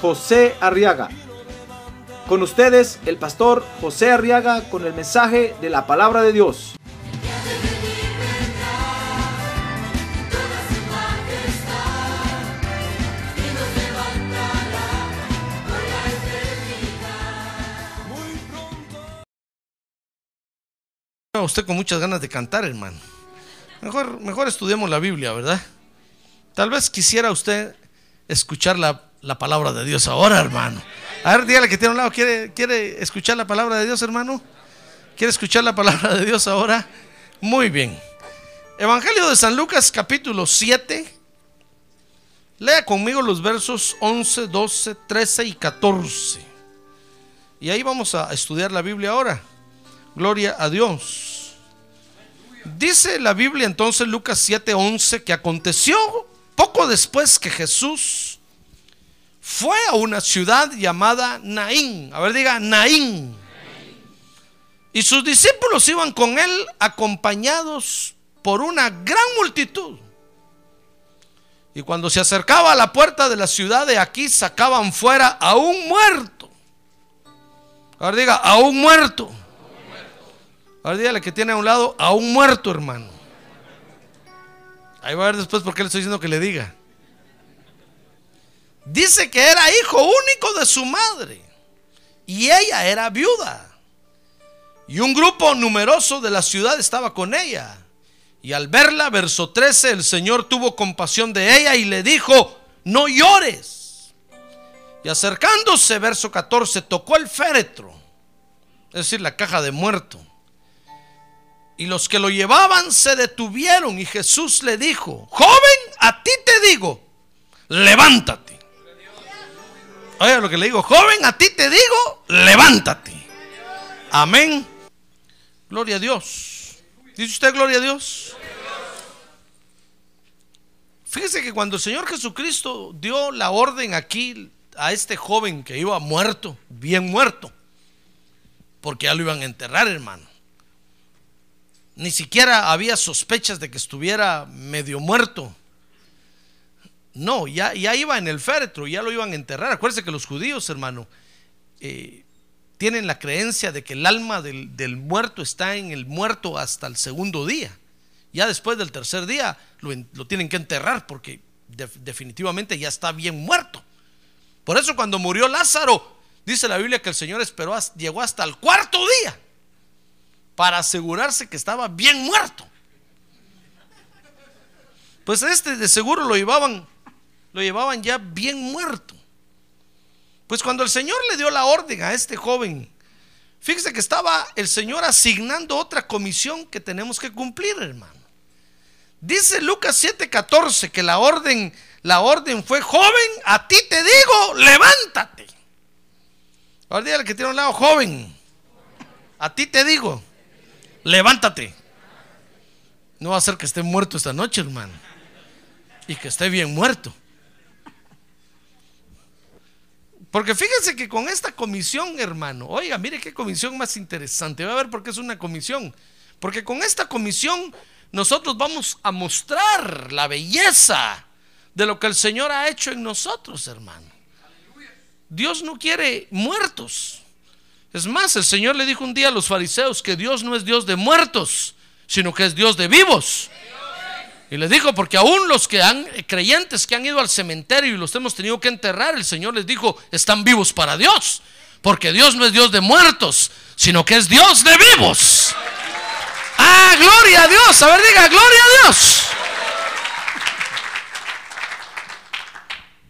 José Arriaga. Con ustedes, el pastor José Arriaga con el mensaje de la palabra de Dios. Usted con muchas ganas de cantar, hermano. Mejor, mejor estudiemos la Biblia, ¿verdad? Tal vez quisiera usted escuchar la, la palabra de Dios ahora, hermano. A ver, dígale que tiene un lado, ¿quiere, ¿quiere escuchar la palabra de Dios, hermano? ¿Quiere escuchar la palabra de Dios ahora? Muy bien. Evangelio de San Lucas, capítulo 7. Lea conmigo los versos 11, 12, 13 y 14. Y ahí vamos a estudiar la Biblia ahora. Gloria a Dios. Dice la Biblia entonces Lucas 7:11 que aconteció poco después que Jesús fue a una ciudad llamada Naín. A ver, diga Naín. Y sus discípulos iban con él acompañados por una gran multitud. Y cuando se acercaba a la puerta de la ciudad de aquí, sacaban fuera a un muerto. A ver, diga, a un muerto. Ahora dígale que tiene a un lado a un muerto, hermano. Ahí va a ver después por qué le estoy diciendo que le diga. Dice que era hijo único de su madre. Y ella era viuda. Y un grupo numeroso de la ciudad estaba con ella. Y al verla, verso 13, el Señor tuvo compasión de ella y le dijo, no llores. Y acercándose, verso 14, tocó el féretro, es decir, la caja de muerto. Y los que lo llevaban se detuvieron y Jesús le dijo, joven, a ti te digo, levántate. Oiga lo que le digo, joven, a ti te digo, levántate. Amén. Gloria a Dios. ¿Dice usted gloria a Dios? Fíjese que cuando el Señor Jesucristo dio la orden aquí a este joven que iba muerto, bien muerto, porque ya lo iban a enterrar, hermano ni siquiera había sospechas de que estuviera medio muerto. No, ya, ya iba en el féretro, ya lo iban a enterrar. Acuérdense que los judíos, hermano, eh, tienen la creencia de que el alma del, muerto está en el muerto hasta el segundo día. Ya después del tercer día lo, tienen que enterrar porque definitivamente ya está bien muerto. Por eso cuando murió Lázaro, dice la Biblia que el Señor esperó, llegó hasta el cuarto día para asegurarse que estaba bien muerto. Pues este de seguro lo llevaban, lo llevaban ya bien muerto. Pues cuando el Señor le dio la orden a este joven, fíjese que estaba el Señor asignando otra comisión que tenemos que cumplir, hermano. Dice Lucas 7:14 que la orden, la orden fue, joven, a ti te digo, levántate. Ahora dígale que tiene un lado, joven, a ti te digo, levántate. No va a ser que esté muerto esta noche, hermano. Y que esté bien muerto. Porque fíjense que con esta comisión, hermano, oiga, mire qué comisión más interesante. Va a ver por qué es una comisión. Porque con esta comisión nosotros vamos a mostrar la belleza de lo que el Señor ha hecho en nosotros, hermano. Dios no quiere muertos. Es más, el Señor le dijo un día a los fariseos que Dios no es Dios de muertos, sino que es Dios de vivos. Y les dijo, porque aún los que han, creyentes que han ido al cementerio y los hemos tenido que enterrar, el Señor les dijo, están vivos para Dios. Porque Dios no es Dios de muertos, sino que es Dios de vivos. Ah, gloria a Dios. A ver, diga, gloria a Dios.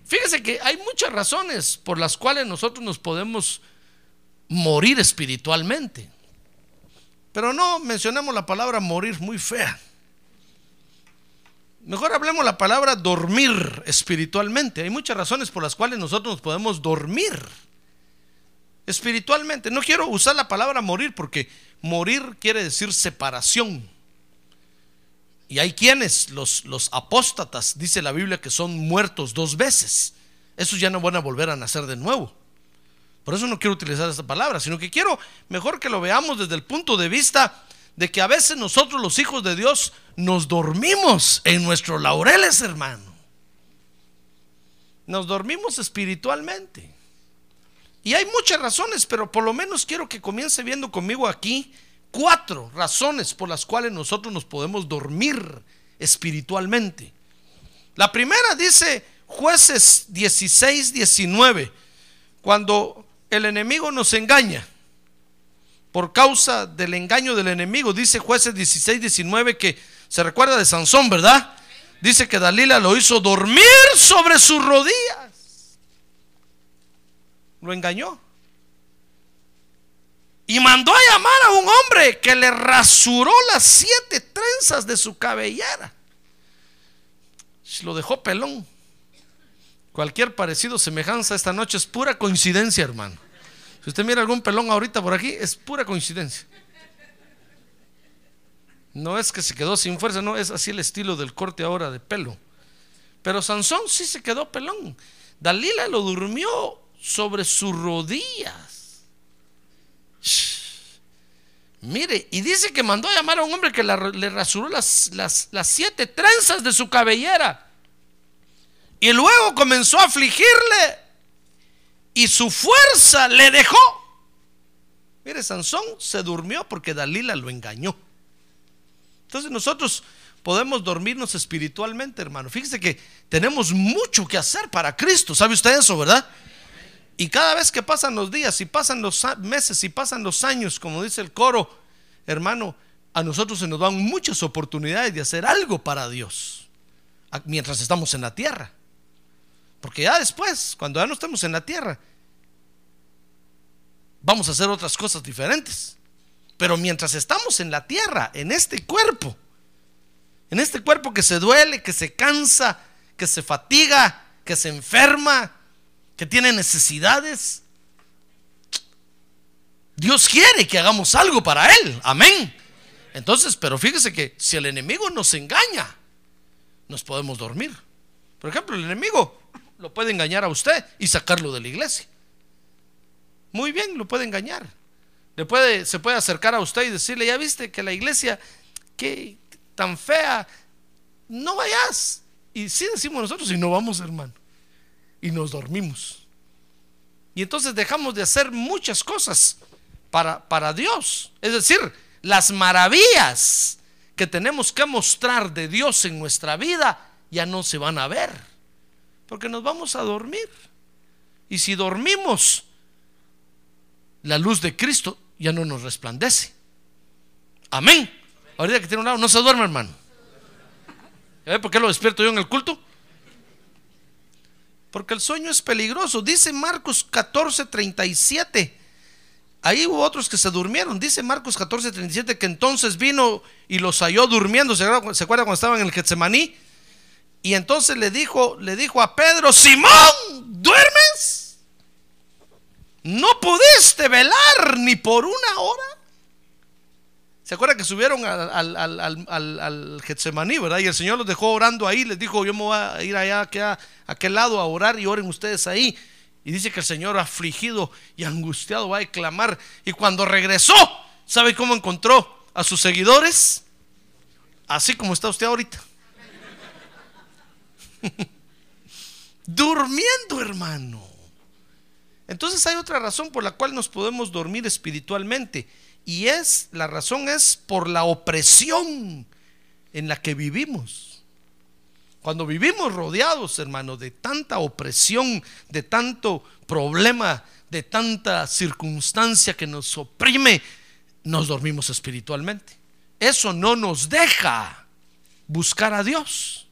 Fíjese que hay muchas razones por las cuales nosotros nos podemos morir espiritualmente. Pero no mencionemos la palabra morir muy fea. Mejor hablemos la palabra dormir espiritualmente. Hay muchas razones por las cuales nosotros nos podemos dormir espiritualmente. No quiero usar la palabra morir porque morir quiere decir separación. Y hay quienes, los, los apóstatas, dice la Biblia, que son muertos dos veces. Esos ya no van a volver a nacer de nuevo. Por eso no quiero utilizar esta palabra, sino que quiero mejor que lo veamos desde el punto de vista de que a veces nosotros los hijos de Dios nos dormimos en nuestros laureles, hermano. Nos dormimos espiritualmente. Y hay muchas razones, pero por lo menos quiero que comience viendo conmigo aquí cuatro razones por las cuales nosotros nos podemos dormir espiritualmente. La primera dice jueces 16, 19, cuando el enemigo nos engaña por causa del engaño del enemigo. Dice jueces 16, 19 que se recuerda de Sansón, ¿verdad? Dice que Dalila lo hizo dormir sobre sus rodillas. Lo engañó. Y mandó a llamar a un hombre que le rasuró las siete trenzas de su cabellera. Lo dejó pelón. Cualquier parecido, semejanza esta noche es pura coincidencia, hermano. Si usted mira algún pelón ahorita por aquí, es pura coincidencia. No es que se quedó sin fuerza, no, es así el estilo del corte ahora de pelo. Pero Sansón sí se quedó pelón. Dalila lo durmió sobre sus rodillas. Mire, y dice que mandó a llamar a un hombre que le rasuró las, las, las siete trenzas de su cabellera. Y luego comenzó a afligirle y su fuerza le dejó. Mire, Sansón se durmió porque Dalila lo engañó. Entonces nosotros podemos dormirnos espiritualmente, hermano. Fíjese que tenemos mucho que hacer para Cristo. ¿Sabe usted eso, verdad? Y cada vez que pasan los días y pasan los meses y pasan los años, como dice el coro, hermano, a nosotros se nos dan muchas oportunidades de hacer algo para Dios mientras estamos en la tierra. Porque ya después, cuando ya no estemos en la tierra, vamos a hacer otras cosas diferentes. Pero mientras estamos en la tierra, en este cuerpo, en este cuerpo que se duele, que se cansa, que se fatiga, que se enferma, que tiene necesidades, Dios quiere que hagamos algo para Él. Amén. Entonces, pero fíjese que si el enemigo nos engaña, nos podemos dormir. Por ejemplo, el enemigo lo puede engañar a usted y sacarlo de la iglesia. Muy bien, lo puede engañar. Le puede, se puede acercar a usted y decirle, ya viste que la iglesia, que tan fea, no vayas. Y sí decimos nosotros, y no vamos, hermano. Y nos dormimos. Y entonces dejamos de hacer muchas cosas para, para Dios. Es decir, las maravillas que tenemos que mostrar de Dios en nuestra vida ya no se van a ver porque nos vamos a dormir. Y si dormimos, la luz de Cristo ya no nos resplandece. Amén. Ahorita que tiene un lado, no se duerme, hermano. ¿Ya por qué lo despierto yo en el culto? Porque el sueño es peligroso. Dice Marcos 14, 37. Ahí hubo otros que se durmieron. Dice Marcos 14, 37 que entonces vino y los halló durmiendo. ¿Se acuerda cuando estaban en el Getsemaní? Y entonces le dijo, le dijo a Pedro, Simón, ¿duermes? No pudiste velar ni por una hora. ¿Se acuerda que subieron al, al, Getsemaní, verdad? Y el Señor los dejó orando ahí. Les dijo, yo me voy a ir allá, a aquel lado a orar y oren ustedes ahí. Y dice que el Señor afligido y angustiado va a clamar. Y cuando regresó, ¿sabe cómo encontró a sus seguidores? Así como está usted ahorita. Durmiendo, hermano. Entonces hay otra razón por la cual nos podemos dormir espiritualmente. Y es, la razón es por la opresión en la que vivimos. Cuando vivimos rodeados, hermano, de tanta opresión, de tanto problema, de tanta circunstancia que nos oprime, nos dormimos espiritualmente. Eso no nos deja buscar a Dios.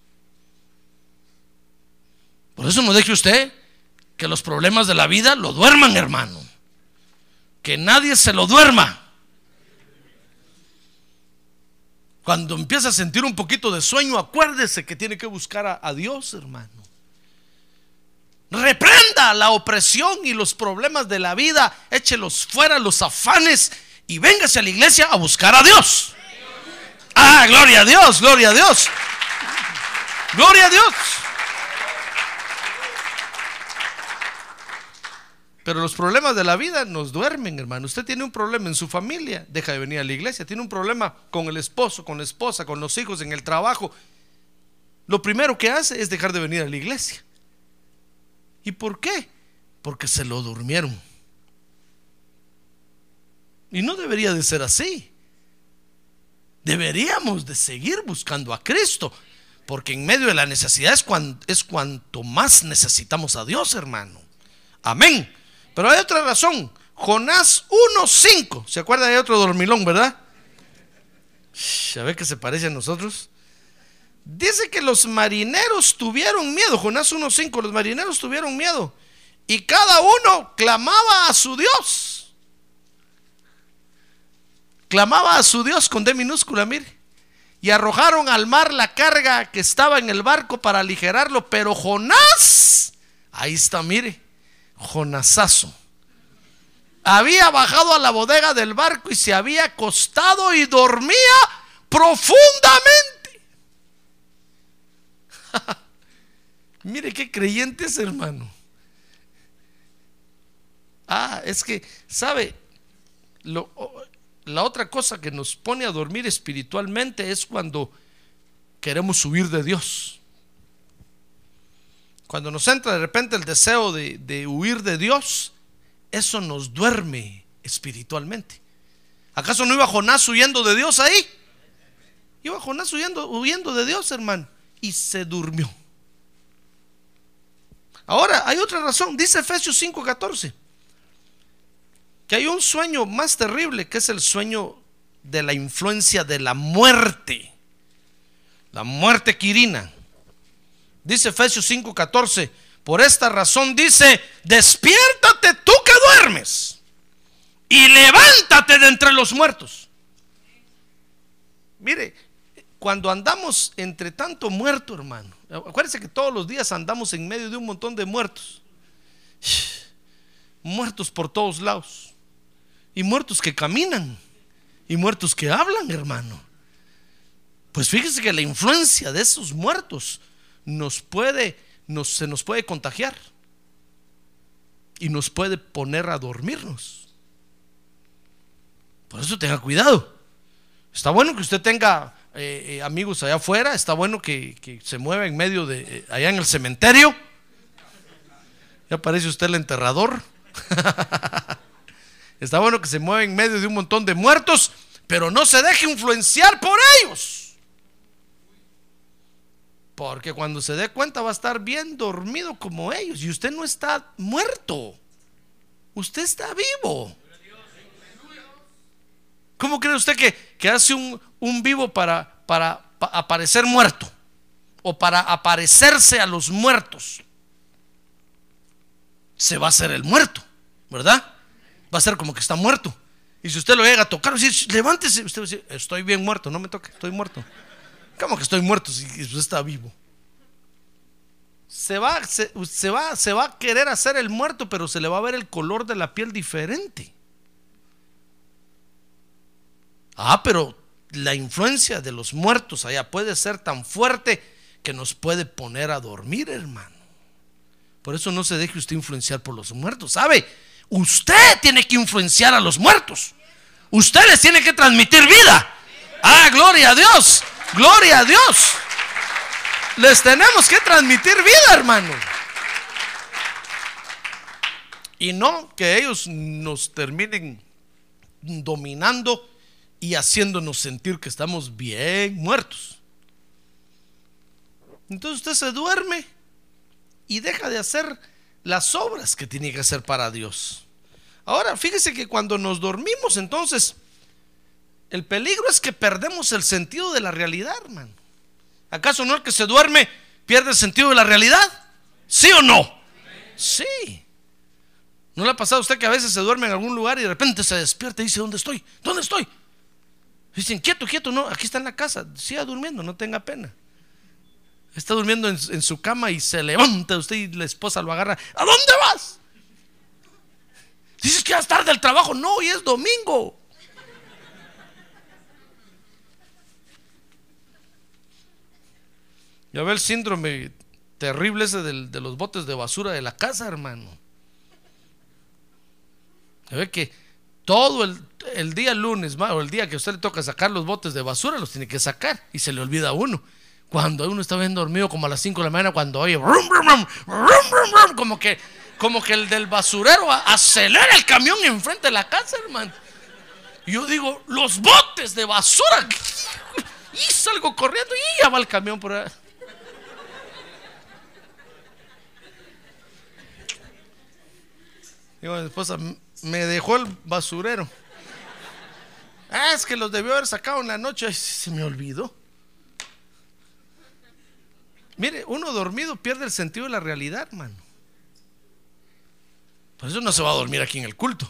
Por eso no deje usted que los problemas de la vida lo duerman, hermano. Que nadie se lo duerma. Cuando empieza a sentir un poquito de sueño, acuérdese que tiene que buscar a, Dios, hermano. Reprenda la opresión y los problemas de la vida, échelos fuera los afanes y véngase a la iglesia a buscar a Dios. Ah, gloria a Dios, gloria a Dios. Gloria a Dios. Pero los problemas de la vida nos duermen, hermano. Usted tiene un problema en su familia, deja de venir a la iglesia. Tiene un problema con el esposo, con la esposa, con los hijos, en el trabajo. Lo primero que hace es dejar de venir a la iglesia. ¿Y por qué? Porque se lo durmieron. Y no debería de ser así. Deberíamos de seguir buscando a Cristo. Porque en medio de la necesidad es, es cuanto más necesitamos a Dios, hermano. Amén. Pero hay otra razón. Jonás 1.5. ¿Se acuerda de otro dormilón, verdad? A ver que se parece a nosotros. Dice que los marineros tuvieron miedo. Jonás 1.5. Los marineros tuvieron miedo. Y cada uno clamaba a su Dios. Clamaba a su Dios con D minúscula, mire. Y arrojaron al mar la carga que estaba en el barco para aligerarlo. Pero Jonás, ahí está, mire Jonasazo. Había bajado a la bodega del barco y se había acostado y dormía profundamente. Mire qué creyentes, hermano. Ah, es que, ¿sabe? Lo, la otra cosa que nos pone a dormir espiritualmente es cuando queremos huir de Dios. Cuando nos entra de repente el deseo de, huir de Dios, eso nos duerme espiritualmente. ¿Acaso no iba Jonás huyendo de Dios ahí? Iba Jonás huyendo, huyendo de Dios, hermano, y se durmió. Ahora, hay otra razón, dice Efesios 5:14, que hay un sueño más terrible, que es el sueño de la influencia de la muerte, la muerte quirina. Dice Efesios 5:14, por esta razón dice, despiértate tú que duermes y levántate de entre los muertos. Mire, cuando andamos entre tanto muerto, hermano, acuérdense que todos los días andamos en medio de un montón de muertos. Muertos por todos lados. Y muertos que caminan. Y muertos que hablan, hermano. Pues fíjese que la influencia de esos muertos nos puede, nos, se nos puede contagiar y nos puede poner a dormirnos. Por eso tenga cuidado. Está bueno que usted tenga eh, eh, amigos allá afuera, está bueno que, se mueva en medio de, eh, allá en el cementerio. Ya parece usted el enterrador. está bueno que se mueva en medio de un montón de muertos, pero no se deje influenciar por ellos. Porque cuando se dé cuenta va a estar bien dormido como ellos. Y usted no está muerto. Usted está vivo. ¿Cómo cree usted que, hace un, un, vivo para, para, aparecer muerto? O para aparecerse a los muertos. Se va a hacer el muerto, ¿verdad? Va a ser como que está muerto. Y si usted lo llega a tocar, levántese, usted va a decir, estoy bien muerto, no me toque, estoy muerto. ¿Cómo que estoy muerto si está vivo? Se va, se, va, se va a querer hacer el muerto, pero se le va a ver el color de la piel diferente. Ah, pero la influencia de los muertos allá puede ser tan fuerte que nos puede poner a dormir, hermano. Por eso no se deje usted influenciar por los muertos. ¿Sabe? Usted tiene que influenciar a los muertos. Usted les tiene que transmitir vida. Ah, gloria a Dios. Gloria a Dios. Les tenemos que transmitir vida, hermano. Y no que ellos nos terminen dominando y haciéndonos sentir que estamos bien muertos. Entonces usted se duerme y deja de hacer las obras que tiene que hacer para Dios. Ahora, fíjese que cuando nos dormimos, entonces el peligro es que perdemos el sentido de la realidad, hermano. ¿Acaso no el que se duerme pierde el sentido de la realidad? ¿Sí o no? Sí. ¿No le ha pasado a usted que a veces se duerme en algún lugar y de repente se despierta y dice, ¿dónde estoy? ¿Dónde estoy? Dicen, quieto, quieto, no, aquí está en la casa, siga durmiendo, no tenga pena. Está durmiendo en, su cama y se levanta usted y la esposa lo agarra. ¿A dónde vas? Dices que ya es tarde el trabajo. No, hoy es domingo. Ya ve el síndrome terrible ese del- de los botes de basura de la casa, hermano. Ya ve que todo el, el día lunes o el día que a usted le toca sacar los botes de basura, los tiene que sacar y se le olvida a uno. Cuando uno está bien dormido, como a las 5 de la mañana, cuando oye brum, brum, brum, como que, como que el del basurero acelera el camión enfrente de la casa, hermano. Yo digo, los botes de basura. Y salgo corriendo y ya va el camión por ahí. Digo, mi esposa, "M- me dejó el basurero. Ah, es que los debió haber sacado en la noche. Ay, se me olvidó. Mire, uno dormido pierde el sentido de la realidad, hermano. Por eso no se va a dormir aquí en el culto.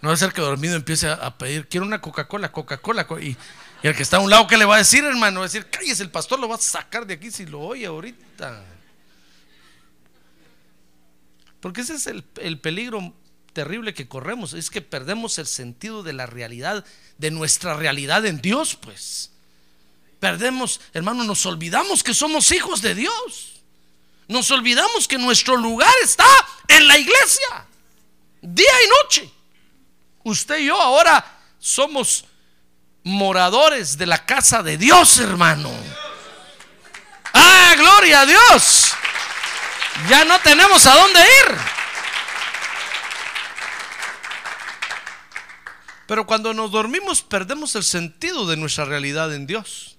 No va a ser que dormido empiece a, pedir, quiero una Coca-Cola, Coca-Cola. co- Y, y el que está a un lado, ¿qué le va a decir, hermano? Va a decir, cállese, el pastor lo va a sacar de aquí si lo oye ahorita. Porque ese es el, el peligro terrible que corremos, es que perdemos el sentido de la realidad, de nuestra realidad en Dios, pues. Perdemos, hermano, nos olvidamos que somos hijos de Dios. Nos olvidamos que nuestro lugar está en la iglesia, día y noche. Usted y yo ahora somos moradores de la casa de Dios, hermano. Ah, gloria a Dios. Ya no tenemos a dónde ir. Pero cuando nos dormimos perdemos el sentido de nuestra realidad en Dios.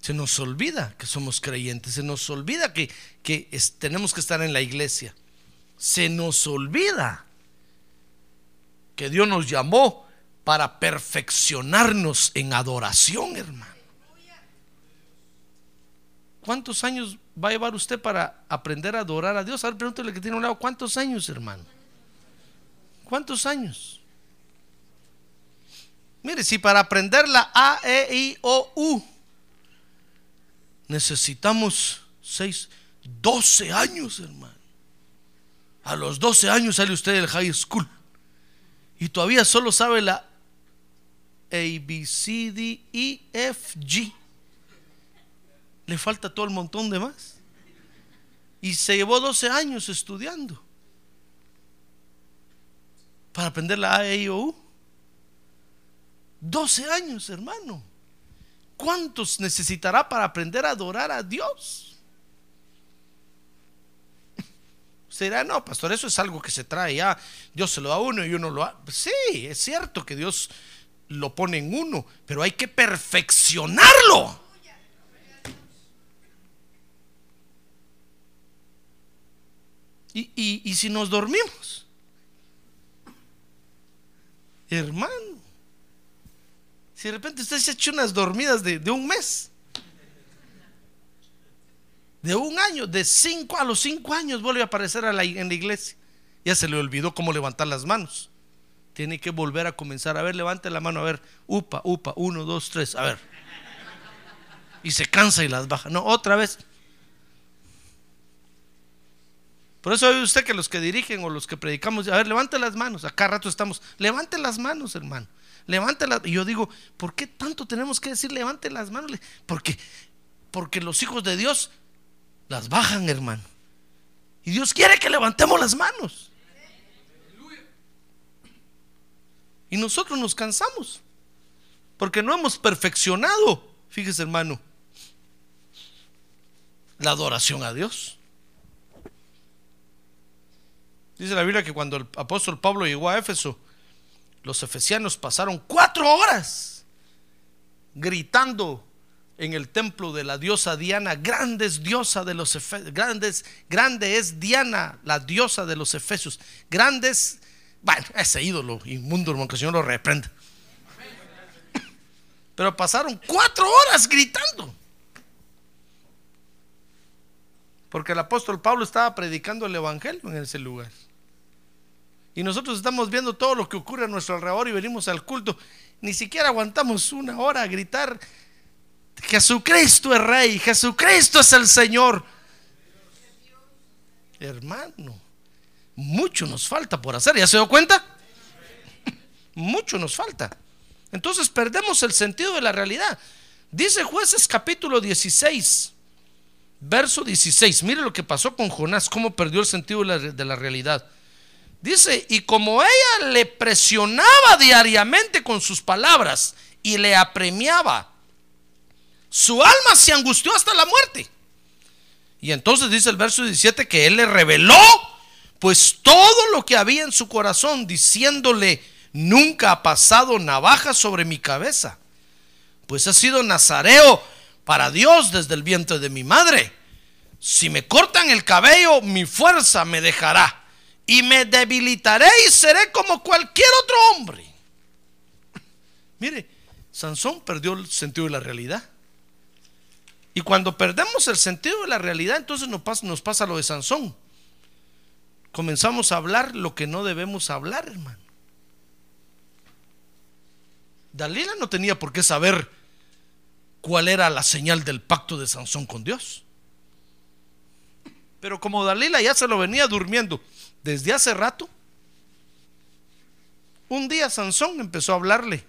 Se nos olvida que somos creyentes, se nos olvida que, que tenemos que estar en la iglesia. Se nos olvida que Dios nos llamó para perfeccionarnos en adoración, hermano. ¿Cuántos años va a llevar usted para aprender a adorar a Dios? A ver, pregúntale que tiene un lado, ¿cuántos años, hermano? ¿Cuántos años? Mire, si para aprender la A, E, I, O, U necesitamos 6, 12 años, hermano. A los 12 años sale usted del high school y todavía solo sabe la A, B, C, D, E, F, G. Le falta todo el montón de más. Y se llevó 12 años estudiando para aprender la A, E, I, O, U. 12 años, hermano. ¿Cuántos necesitará para aprender a adorar a Dios? Usted dirá, no, pastor, eso es algo que se trae ya. Dios se lo da a uno y uno lo da. Sí, es cierto que Dios lo pone en uno, pero hay que perfeccionarlo. Y, y- y si nos dormimos, hermano, si de repente usted se ha hecho unas dormidas de, de un mes, de un año, de cinco a los cinco años vuelve a aparecer en la iglesia. Ya se le olvidó cómo levantar las manos. Tiene que volver a comenzar. A ver, levante la mano, a ver, upa, upa, uno, dos, tres, a ver. Y se cansa y las baja. No, otra vez. Por eso ve usted que los que dirigen o los que predicamos, a ver, levante las manos. Acá rato estamos, levante las manos, hermano. Levante las. Y yo digo, ¿por qué tanto tenemos que decir levante las manos? Porque, porque los hijos de Dios las bajan, hermano. Y Dios quiere que levantemos las manos. Y nosotros nos cansamos. Porque no hemos perfeccionado, fíjese hermano, la adoración a Dios. Dice la Biblia que cuando el apóstol Pablo llegó a Éfeso, los efesianos pasaron cuatro horas gritando en el templo de la diosa Diana, grande es diosa de los efesios, grandes, grande es Diana, la diosa de los efesios, grandes, bueno, ese ídolo inmundo, hermano, que el Señor lo reprenda. Pero pasaron cuatro horas gritando. Porque el apóstol Pablo estaba predicando el evangelio en ese lugar. Y nosotros estamos viendo todo lo que ocurre a nuestro alrededor y venimos al culto. Ni siquiera aguantamos una hora a gritar, Jesucristo es Rey, Jesucristo es el Señor. Hermano, mucho nos falta por hacer. ¿Ya se dio cuenta? Mucho nos falta. Entonces perdemos el sentido de la realidad. Dice jueces capítulo 16, verso 16. Mire lo que pasó con Jonás, cómo perdió el sentido de la, de la realidad. Dice, y como ella le presionaba diariamente con sus palabras y le apremiaba, su alma se angustió hasta la muerte. Y entonces dice el verso 17 que él le reveló pues todo lo que había en su corazón, diciéndole, nunca ha pasado navaja sobre mi cabeza, pues he sido nazareo para Dios desde el vientre de mi madre. Si me cortan el cabello, mi fuerza me dejará y me debilitaré y seré como cualquier otro hombre. Mire, Sansón perdió el sentido de la realidad. Y cuando perdemos el sentido de la realidad, entonces nos pasa, nos pasa lo de Sansón. Comenzamos a hablar lo que no debemos hablar, hermano. Dalila no tenía por qué saber cuál era la señal del pacto de Sansón con Dios. Pero como Dalila ya se lo venía durmiendo desde hace rato, un día Sansón empezó a hablarle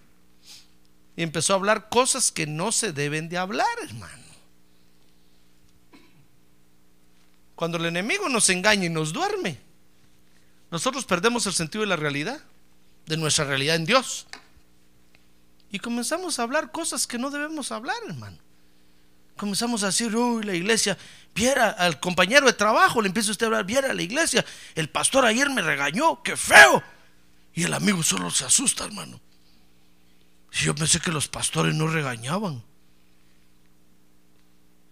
y empezó a hablar cosas que no se deben de hablar, hermano. Cuando el enemigo nos engaña y nos duerme, nosotros perdemos el sentido de la realidad, de nuestra realidad en Dios. Y comenzamos a hablar cosas que no debemos hablar, hermano. Comenzamos a decir, uy, la iglesia, viera al compañero de trabajo, le empieza usted a hablar, viera la iglesia, el pastor ayer me regañó, qué feo. Y el amigo solo se asusta, hermano. Y yo pensé que los pastores no regañaban.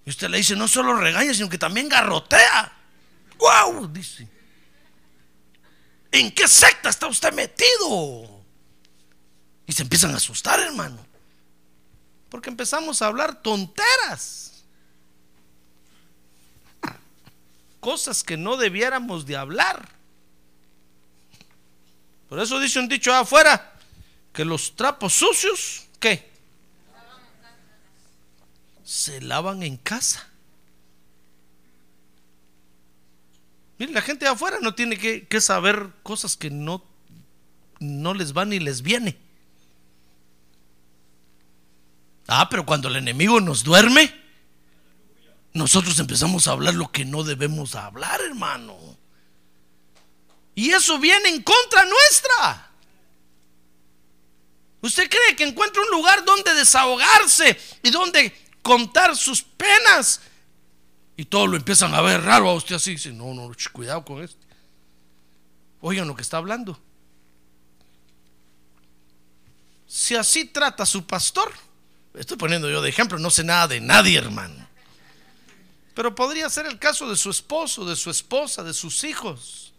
Y usted le dice, no solo regaña, sino que también garrotea. ¡Wow! Dice. ¿En qué secta está usted metido? Y se empiezan a asustar, hermano. Porque empezamos a hablar tonteras. Cosas que no debiéramos de hablar. Por eso dice un dicho afuera, que los trapos sucios, ¿qué? se lavan en casa. Mire, la gente de afuera no tiene que, saber cosas que no, no les van ni les viene. Ah, pero cuando el enemigo nos duerme, nosotros empezamos a hablar lo que no debemos hablar, hermano. Y eso viene en contra nuestra. ¿Usted cree que encuentra un lugar donde desahogarse y donde contar sus penas. Y todos lo empiezan a ver raro a usted así. Dice, no, no, cuidado con esto. Oigan lo que está hablando. Si así trata su pastor, estoy poniendo yo de ejemplo, no sé nada de nadie, hermano. Pero podría ser el caso de su esposo, de su esposa, de sus hijos.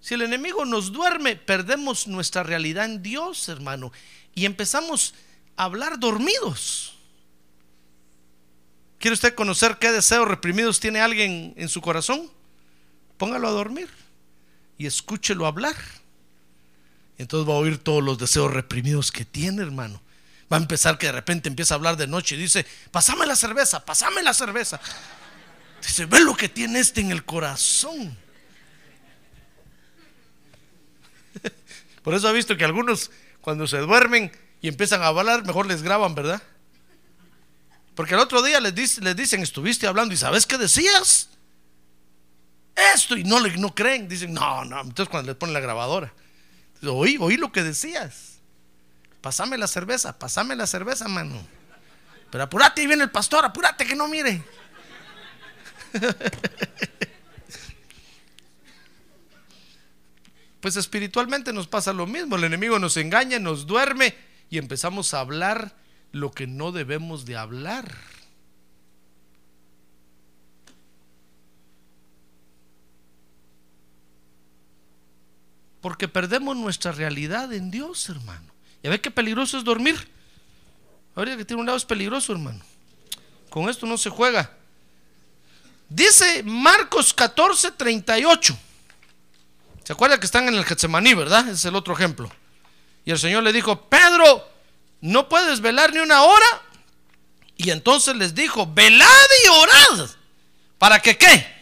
Si el enemigo nos duerme, perdemos nuestra realidad en Dios, hermano, y empezamos a hablar dormidos. ¿Quiere usted conocer qué deseos reprimidos tiene alguien en su corazón? Póngalo a dormir y escúchelo hablar. Entonces va a oír todos los deseos reprimidos que tiene, hermano. Va a empezar que de repente empieza a hablar de noche y dice, pasame la cerveza, pasame la cerveza. Dice, ve lo que tiene este en el corazón. Por eso ha visto que algunos cuando se duermen y empiezan a hablar, mejor les graban, ¿verdad? Porque el otro día les, dicen, estuviste hablando y ¿sabes qué decías? Esto y no no creen. Dicen, no, no. Entonces cuando les ponen la grabadora, oí, oí lo que decías. Pásame la cerveza, pásame la cerveza, mano. Pero apúrate, ahí viene el pastor, apúrate que no mire. Pues espiritualmente nos pasa lo mismo. El enemigo nos engaña, nos duerme y empezamos a hablar lo que no debemos de hablar. Porque perdemos nuestra realidad en Dios, hermano. ¿Ya ve qué peligroso es dormir? Ahorita que tiene un lado es peligroso, hermano. Con esto no se juega. Dice Marcos 14, 38. ¿Se acuerda que están en el Getsemaní, verdad? Es el otro ejemplo. Y el Señor le dijo, Pedro, no puedes velar ni una hora. Y entonces les dijo, velad y orad. ¿Para que qué?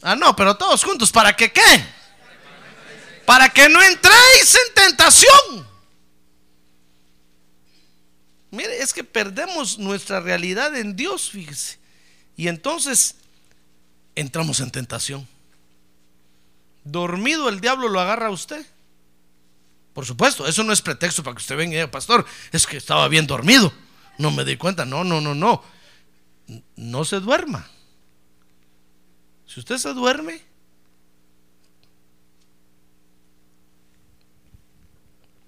Ah, no, pero todos juntos, ¿para que qué? Para que no entréis en tentación. Mire, es que perdemos nuestra realidad en Dios, fíjese. Y entonces entramos en tentación. Dormido el diablo lo agarra a usted. Por supuesto, eso no es pretexto para que usted venga y diga, pastor, es que estaba bien dormido. No me di cuenta. No, no, no, no. No se duerma. Si usted se duerme,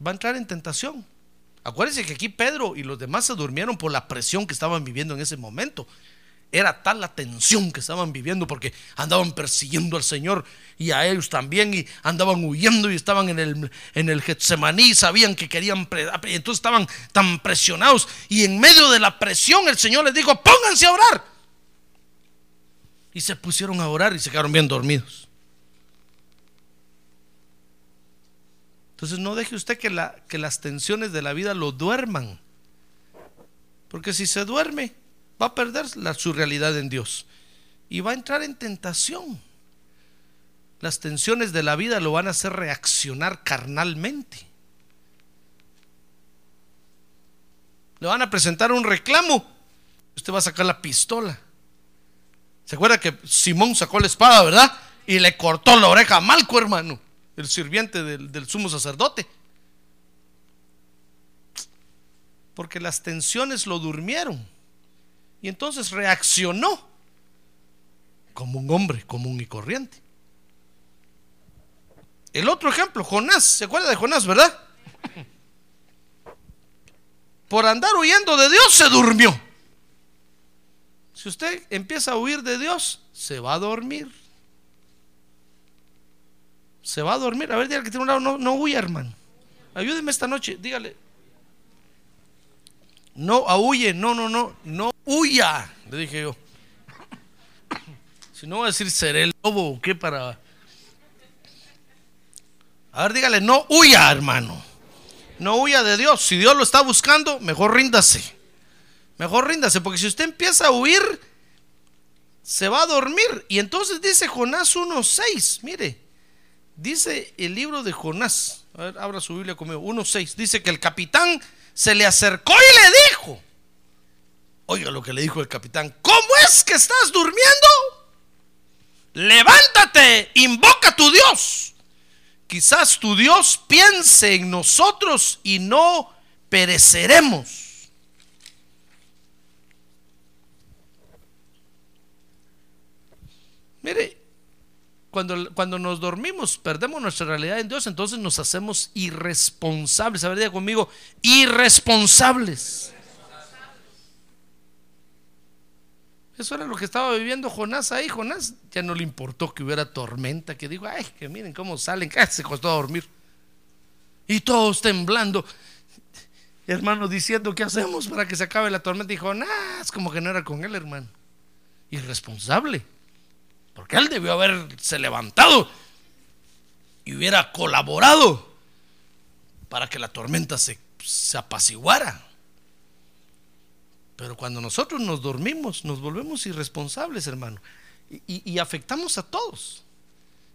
va a entrar en tentación. Acuérdense que aquí Pedro y los demás se durmieron por la presión que estaban viviendo en ese momento. Era tal la tensión que estaban viviendo porque andaban persiguiendo al Señor y a ellos también y andaban huyendo y estaban en el, en el Getsemaní, sabían que querían, y entonces estaban tan presionados y en medio de la presión el Señor les dijo, pónganse a orar. Y se pusieron a orar y se quedaron bien dormidos. Entonces no deje usted que, la, las tensiones de la vida lo duerman. Porque si se duerme, va a perder su realidad en Dios y va a entrar en tentación. Las tensiones de la vida lo van a hacer reaccionar carnalmente. Le van a presentar un reclamo. Usted va a sacar la pistola. ¿Se acuerda que Simón sacó la espada, verdad? Y le cortó la oreja a Malco, hermano, el sirviente del, sumo sacerdote. Porque las tensiones lo durmieron. Y entonces reaccionó como un hombre común y corriente. El otro ejemplo, Jonás, ¿se acuerda de Jonás, verdad? Por andar huyendo de Dios se durmió. Si usted empieza a huir de Dios, se va a dormir. Se va a dormir. A ver, dígale que tiene un lado, no, no huya, hermano. Ayúdeme esta noche, dígale. No huye, no, no, no, no huya, le dije yo. Si no voy a decir seré el lobo qué para. A ver, dígale, no huya, hermano. No huya de Dios. Si Dios lo está buscando, mejor ríndase. Mejor ríndase, porque si usted empieza a huir, se va a dormir. Y entonces dice Jonás 1.6, mire, dice el libro de Jonás, a ver, abra su Biblia conmigo, 1.6, dice que el capitán se le acercó y le dijo, oiga lo que le dijo el capitán, ¿cómo es que estás durmiendo? Levántate, invoca a tu Dios. Quizás tu Dios piense en nosotros y no pereceremos. Mire, cuando, nos dormimos, perdemos nuestra realidad en Dios, entonces nos hacemos irresponsables. A ver, diga conmigo, irresponsables. Eso era lo que estaba viviendo Jonás ahí. Jonás ya no le importó que hubiera tormenta, que dijo, ay, que miren cómo salen, se costó dormir. Y todos temblando. Hermano, diciendo, ¿qué hacemos para que se acabe la tormenta? Y Jonás, como que no era con él, hermano. Irresponsable. Porque él debió haberse levantado y hubiera colaborado para que la tormenta se, se apaciguara. Pero cuando nosotros nos dormimos, nos volvemos irresponsables, hermano. Y, y, afectamos a todos.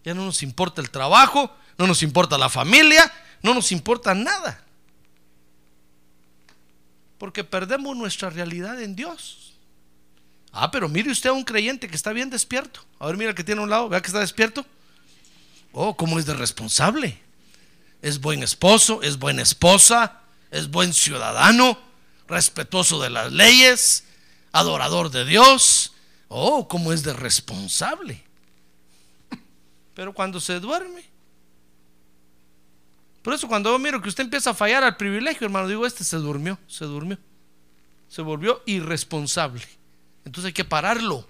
Ya no nos importa el trabajo, no nos importa la familia, no nos importa nada. Porque perdemos nuestra realidad en Dios. Ah, pero mire usted a un creyente que está bien despierto. A ver, mira que tiene a un lado, vea que está despierto. Oh, cómo es de responsable. Es buen esposo, es buena esposa, es buen ciudadano, respetuoso de las leyes, adorador de Dios. Oh, cómo es de responsable. Pero cuando se duerme. Por eso cuando yo miro que usted empieza a fallar al privilegio, hermano, digo, este se durmió, se durmió. Se volvió irresponsable. Entonces hay que pararlo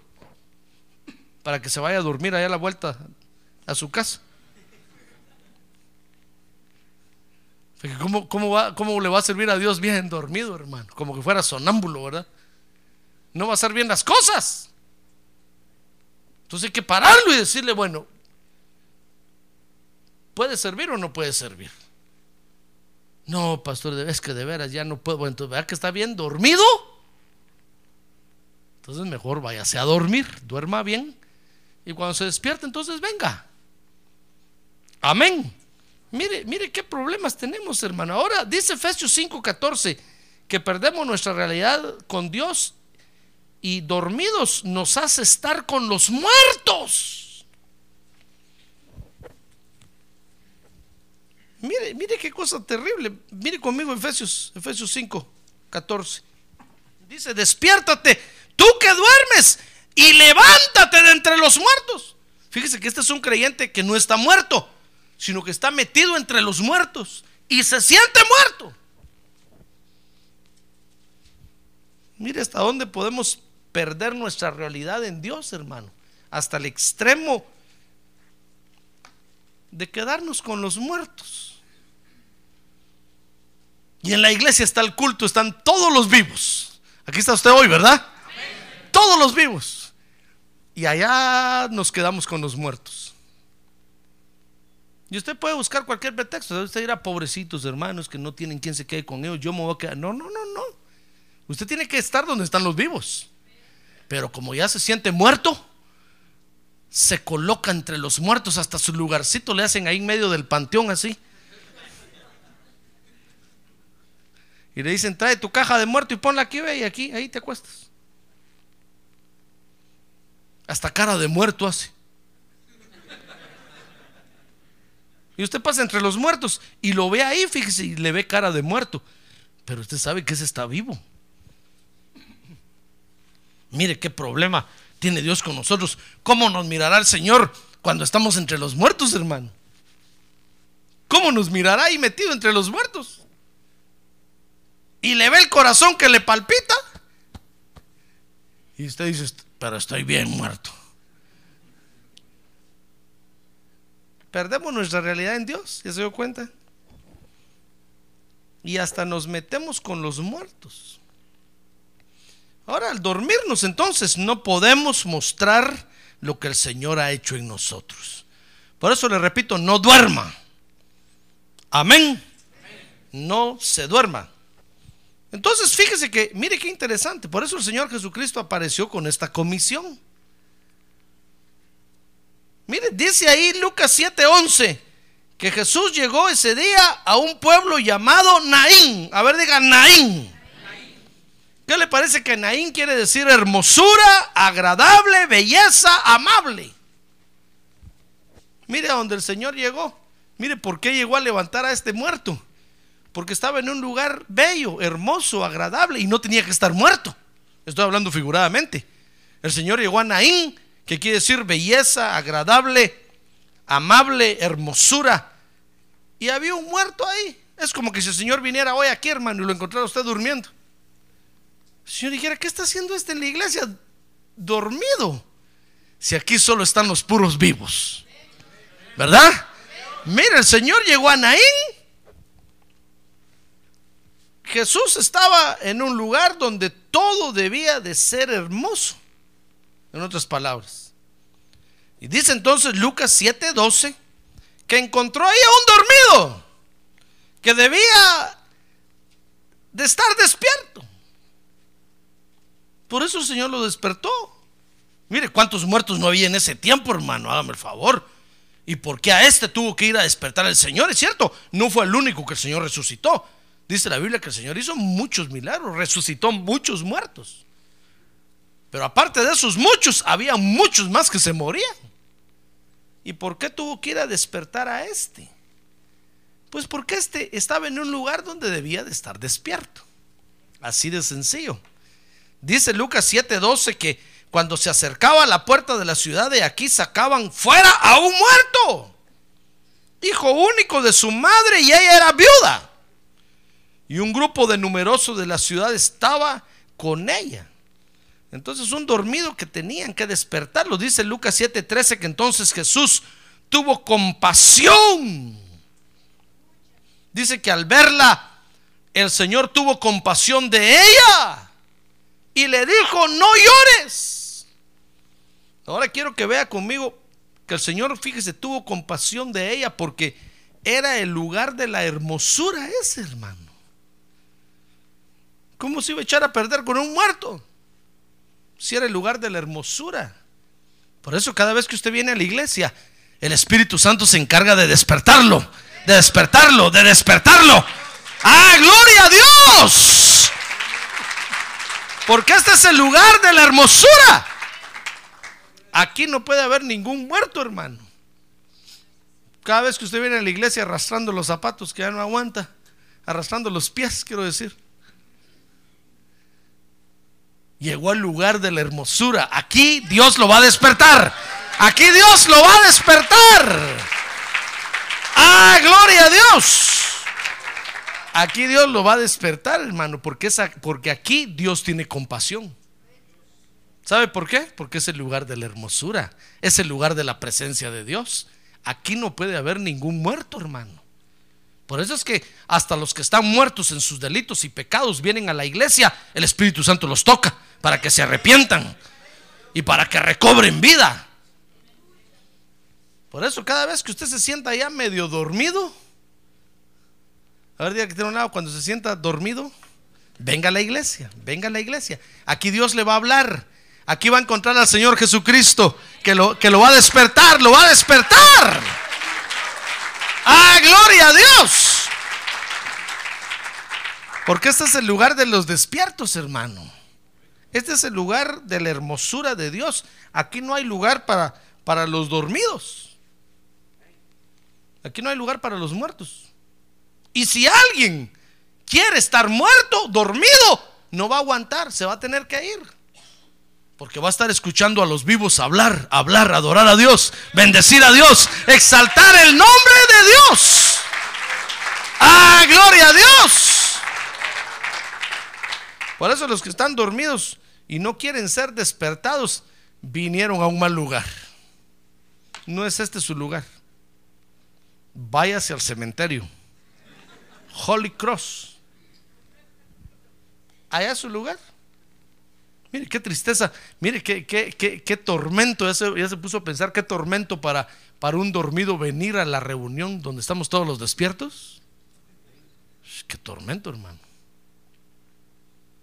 para que se vaya a dormir allá a la vuelta a su casa. ¿Cómo, cómo, va, ¿Cómo le va a servir a Dios bien dormido, hermano? Como que fuera sonámbulo, ¿verdad? No va a hacer bien las cosas. Entonces hay que pararlo y decirle, bueno, ¿puede servir o no puede servir? No, pastor, es que de veras ya no puedo. Bueno, entonces, ¿verdad que está bien dormido? Entonces mejor váyase a dormir, duerma bien. Y cuando se despierte, entonces venga. Amén. Mire, mire qué problemas tenemos, hermano. Ahora dice Efesios 5:14 que perdemos nuestra realidad con Dios y dormidos nos hace estar con los muertos. Mire, mire qué cosa terrible. Mire conmigo Efesios, Efesios 5, 14. Dice, despiértate, tú que duermes, y levántate de entre los muertos. Fíjese que este es un creyente que no está muerto, sino que está metido entre los muertos y se siente muerto. Mire hasta dónde podemos perder nuestra realidad en Dios, hermano. Hasta el extremo de quedarnos con los muertos. Y en la iglesia está el culto, están todos los vivos. Aquí está usted hoy, ¿verdad? Todos los vivos. Y allá nos quedamos con los muertos. Y usted puede buscar cualquier pretexto. Usted dirá, pobrecitos hermanos que no tienen quien se quede con ellos. Yo me voy a quedar. No, no, no, no. Usted tiene que estar donde están los vivos. Pero como ya se siente muerto, se coloca entre los muertos. Hasta su lugarcito le hacen ahí en medio del panteón así. Y le dicen, trae tu caja de muerto y ponla aquí, ve, y aquí, ahí te acuestas. Hasta cara de muerto hace. Y usted pasa entre los muertos y lo ve ahí, fíjese, y le ve cara de muerto. Pero usted sabe que ese está vivo. Mire qué problema tiene Dios con nosotros. ¿Cómo nos mirará el Señor cuando estamos entre los muertos, hermano? ¿Cómo nos mirará ahí metido entre los muertos? Y le ve el corazón que le palpita. Y usted dice, pero estoy bien muerto. Perdemos nuestra realidad en Dios, ¿ya se dio cuenta? Y hasta nos metemos con los muertos. Ahora, al dormirnos entonces no podemos mostrar lo que el Señor ha hecho en nosotros. Por eso le repito, no duerma. Amén. No se duerma. Entonces, fíjese que, mire qué interesante, por eso el Señor Jesucristo apareció con esta comisión. Mire, dice ahí Lucas 7:11 que Jesús llegó ese día a un pueblo llamado Naín. A ver, diga Naín. ¿Qué le parece que Naín quiere decir hermosura, agradable, belleza, amable? Mire a donde el Señor llegó. Mire por qué llegó a levantar a este muerto. Porque estaba en un lugar bello, hermoso, agradable y no tenía que estar muerto. Estoy hablando figuradamente. El Señor llegó a Naín, que quiere decir belleza, agradable, amable, hermosura. Y había un muerto ahí. Es como que si el Señor viniera hoy aquí, hermano, y lo encontrara usted durmiendo. El Señor dijera, ¿qué está haciendo este en la iglesia? Dormido. Si aquí solo están los puros vivos. ¿Verdad? Mira, el Señor llegó a Naín. Jesús estaba en un lugar donde todo debía de ser hermoso. En otras palabras. Y dice entonces Lucas 7:12 que encontró ahí a un dormido que debía de estar despierto. Por eso el Señor lo despertó. Mire cuántos muertos no había en ese tiempo, hermano, hágame el favor. ¿Y por qué a este tuvo que ir a despertar el Señor? Es cierto, no fue el único que el Señor resucitó. Dice la Biblia que el Señor hizo muchos milagros, resucitó muchos muertos. Pero aparte de esos muchos, había muchos más que se morían. ¿Y por qué tuvo que ir a despertar a este? Pues porque este estaba en un lugar donde debía de estar despierto. Así de sencillo. Dice Lucas 7:12 que cuando se acercaba a la puerta de la ciudad de aquí sacaban fuera a un muerto, hijo único de su madre y ella era viuda. Y un grupo de numeroso de la ciudad estaba con ella. Entonces un dormido que tenían que despertarlo. Dice Lucas 7:13 que entonces Jesús tuvo compasión. Dice que al verla, el Señor tuvo compasión de ella y le dijo, no llores. Ahora quiero que vea conmigo que el Señor, fíjese, tuvo compasión de ella porque era el lugar de la hermosura ese, hermano. ¿Cómo se iba a echar a perder con un muerto? Si era el lugar de la hermosura. Por eso cada vez que usted viene a la iglesia, el Espíritu Santo se encarga de despertarlo, de despertarlo, de despertarlo. ¡Ah, gloria a Dios! Porque este es el lugar de la hermosura. Aquí no puede haber ningún muerto, hermano. Cada vez que usted viene a la iglesia arrastrando los zapatos que ya no aguanta, arrastrando los pies, quiero decir. Llegó al lugar de la hermosura. Aquí Dios lo va a despertar. Aquí Dios lo va a despertar. Ah, gloria a Dios. Aquí Dios lo va a despertar, hermano, porque, porque aquí Dios tiene compasión. ¿Sabe por qué? Porque es el lugar de la hermosura, es el lugar de la presencia de Dios. Aquí no puede haber ningún muerto, hermano. Por eso es que hasta los que están muertos en sus delitos y pecados vienen a la iglesia, el Espíritu Santo los toca para que se arrepientan y para que recobren vida. Por eso cada vez que usted se sienta ya medio dormido, a ver, diga que tiene un lado, cuando se sienta dormido, venga a la iglesia, venga a la iglesia. Aquí Dios le va a hablar. Aquí va a encontrar al Señor Jesucristo que lo, que lo va a despertar, lo va a despertar. ¡Ah, gloria a Dios! Porque este es el lugar de los despiertos, hermano. Este es el lugar de la hermosura de Dios. Aquí no hay lugar para, para los dormidos. Aquí no hay lugar para los muertos. Y si alguien quiere estar muerto, dormido, no va a aguantar, se va a tener que ir. Porque va a estar escuchando a los vivos hablar, hablar, adorar a Dios, bendecir a Dios, exaltar el nombre de Dios. ¡Ah, gloria a Dios! Por eso los que están dormidos y no quieren ser despertados, vinieron a un mal lugar. No es este su lugar. Váyase al cementerio. Holy Cross. Allá es su lugar. Mire, qué tristeza, mire, qué, qué, qué, tormento, ya se, ya se, puso a pensar, qué tormento para, para un dormido venir a la reunión donde estamos todos los despiertos. Qué tormento, hermano.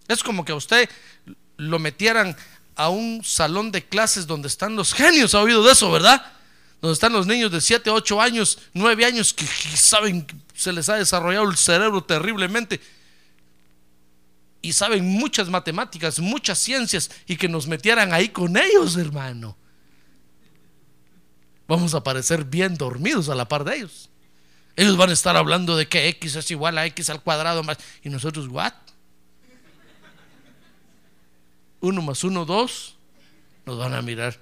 Es como que a usted lo metieran a un salón de clases donde están los genios, ha oído de eso, ¿verdad? Donde están los niños de 7, 8 años, 9 años que, que saben, se les ha desarrollado el cerebro terriblemente y saben muchas matemáticas, muchas ciencias y que nos metieran ahí con ellos, hermano. Vamos a parecer bien dormidos a la par de ellos. Ellos van a estar hablando de que x es igual a x al cuadrado más. Y nosotros, ¿what? Uno más uno, dos. Nos van a mirar.